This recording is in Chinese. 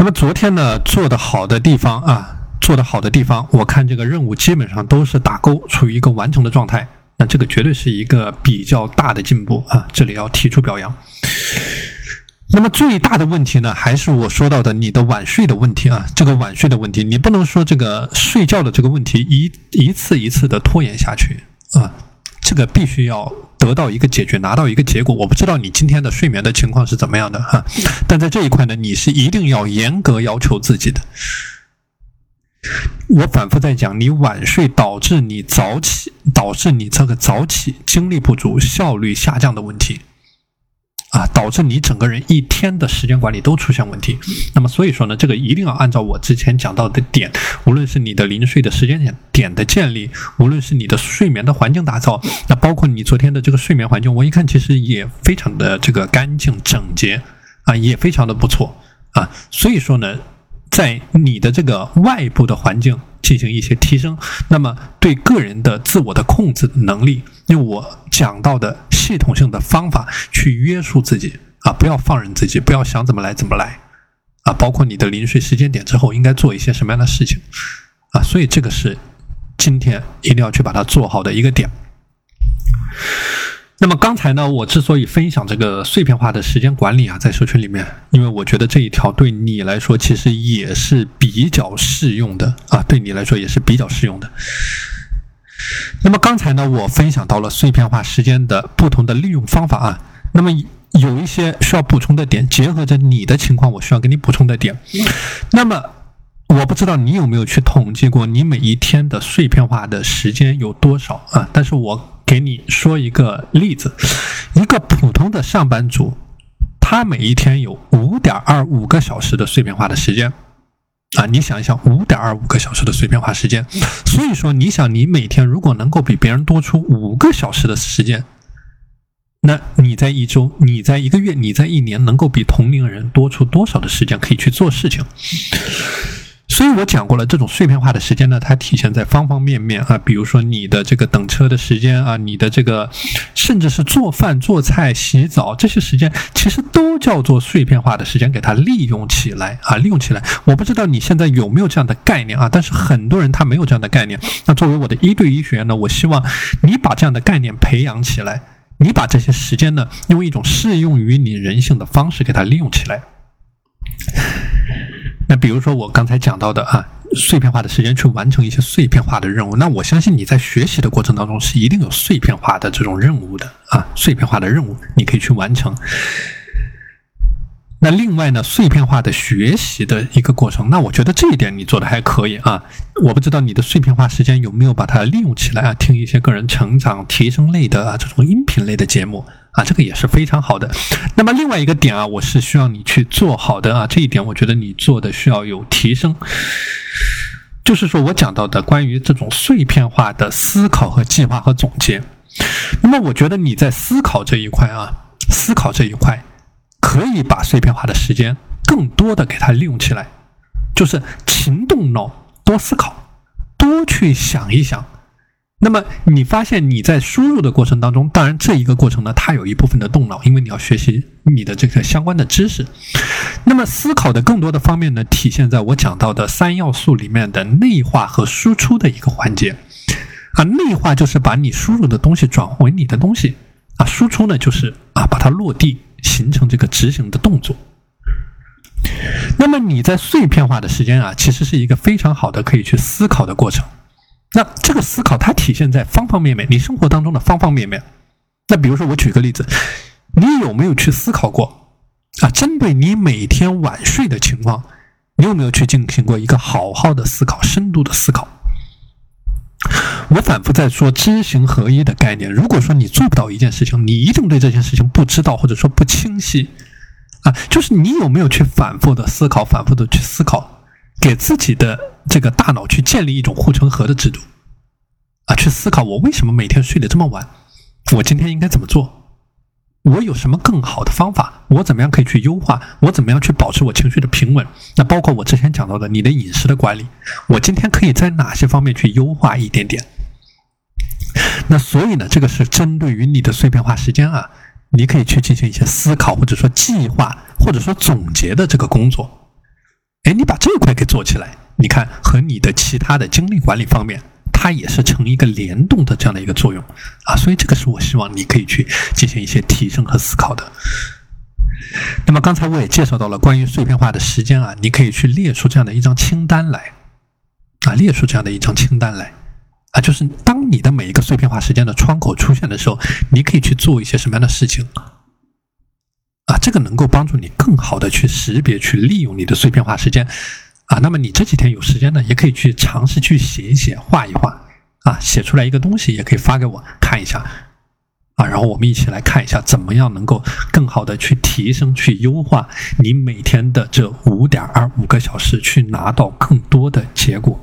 那么昨天呢，做的好的地方啊，做的好的地方，我看这个任务基本上都是打勾，处于一个完成的状态。那这个绝对是一个比较大的进步啊，这里要提出表扬。那么最大的问题呢，还是我说到的你的晚睡的问题啊，这个晚睡的问题，你不能说这个睡觉的这个问题一一次一次的拖延下去啊，这个必须要得到一个解决，拿到一个结果。我不知道你今天的睡眠的情况是怎么样的哈，但在这一块呢，你是一定要严格要求自己的。我反复在讲，你晚睡导致你早起，导致你这个早起精力不足、效率下降的问题。啊，导致你整个人一天的时间管理都出现问题。那么，所以说呢，这个一定要按照我之前讲到的点，无论是你的零睡的时间点点的建立，无论是你的睡眠的环境打造，那包括你昨天的这个睡眠环境，我一看其实也非常的这个干净整洁啊，也非常的不错啊。所以说呢，在你的这个外部的环境进行一些提升，那么对个人的自我的控制能力，用我讲到的。系统性的方法去约束自己啊，不要放任自己，不要想怎么来怎么来啊。包括你的临睡时间点之后应该做一些什么样的事情啊，所以这个是今天一定要去把它做好的一个点。那么刚才呢，我之所以分享这个碎片化的时间管理啊，在社群里面，因为我觉得这一条对你来说其实也是比较适用的啊，对你来说也是比较适用的。那么刚才呢，我分享到了碎片化时间的不同的利用方法啊。那么有一些需要补充的点，结合着你的情况，我需要给你补充的点。那么我不知道你有没有去统计过你每一天的碎片化的时间有多少啊？但是我给你说一个例子，一个普通的上班族，他每一天有五点二五个小时的碎片化的时间。啊，你想一想，五点二五个小时的碎片化时间，所以说，你想你每天如果能够比别人多出五个小时的时间，那你在一周、你在一个月、你在一年，能够比同龄人多出多少的时间可以去做事情？所以我讲过了，这种碎片化的时间呢，它体现在方方面面啊，比如说你的这个等车的时间啊，你的这个甚至是做饭、做菜、洗澡这些时间，其实都叫做碎片化的时间，给它利用起来啊，利用起来。我不知道你现在有没有这样的概念啊，但是很多人他没有这样的概念。那作为我的一对一学员呢，我希望你把这样的概念培养起来，你把这些时间呢，用一种适用于你人性的方式给它利用起来。那比如说我刚才讲到的啊，碎片化的时间去完成一些碎片化的任务，那我相信你在学习的过程当中是一定有碎片化的这种任务的啊，碎片化的任务你可以去完成。那另外呢，碎片化的学习的一个过程，那我觉得这一点你做的还可以啊。我不知道你的碎片化时间有没有把它利用起来啊，听一些个人成长提升类的啊这种音频类的节目。啊，这个也是非常好的。那么另外一个点啊，我是需要你去做好的啊，这一点我觉得你做的需要有提升。就是说我讲到的关于这种碎片化的思考和计划和总结。那么我觉得你在思考这一块啊，思考这一块可以把碎片化的时间更多的给它利用起来，就是勤动脑，多思考，多去想一想。那么你发现你在输入的过程当中，当然这一个过程呢，它有一部分的动脑，因为你要学习你的这个相关的知识。那么思考的更多的方面呢，体现在我讲到的三要素里面的内化和输出的一个环节。啊，内化就是把你输入的东西转化为你的东西，啊，输出呢就是啊把它落地，形成这个执行的动作。那么你在碎片化的时间啊，其实是一个非常好的可以去思考的过程。那这个思考它体现在方方面面，你生活当中的方方面面。那比如说，我举个例子，你有没有去思考过啊？针对你每天晚睡的情况，你有没有去进行过一个好好的思考、深度的思考？我反复在说知行合一的概念。如果说你做不到一件事情，你一定对这件事情不知道或者说不清晰啊。就是你有没有去反复的思考、反复的去思考，给自己的。这个大脑去建立一种护城河的制度，啊，去思考我为什么每天睡得这么晚，我今天应该怎么做，我有什么更好的方法，我怎么样可以去优化，我怎么样去保持我情绪的平稳？那包括我之前讲到的你的饮食的管理，我今天可以在哪些方面去优化一点点？那所以呢，这个是针对于你的碎片化时间啊，你可以去进行一些思考，或者说计划，或者说总结的这个工作。哎，你把这一块给做起来，你看和你的其他的精力管理方面，它也是成一个联动的这样的一个作用啊。所以这个是我希望你可以去进行一些提升和思考的。那么刚才我也介绍到了关于碎片化的时间啊，你可以去列出这样的一张清单来啊，列出这样的一张清单来啊，就是当你的每一个碎片化时间的窗口出现的时候，你可以去做一些什么样的事情啊？这个能够帮助你更好的去识别、去利用你的碎片化时间啊。那么你这几天有时间呢，也可以去尝试去写一写、画一画啊，写出来一个东西，也可以发给我看一下。啊，然后我们一起来看一下，怎么样能够更好的去提升、去优化你每天的这五点二五个小时，去拿到更多的结果。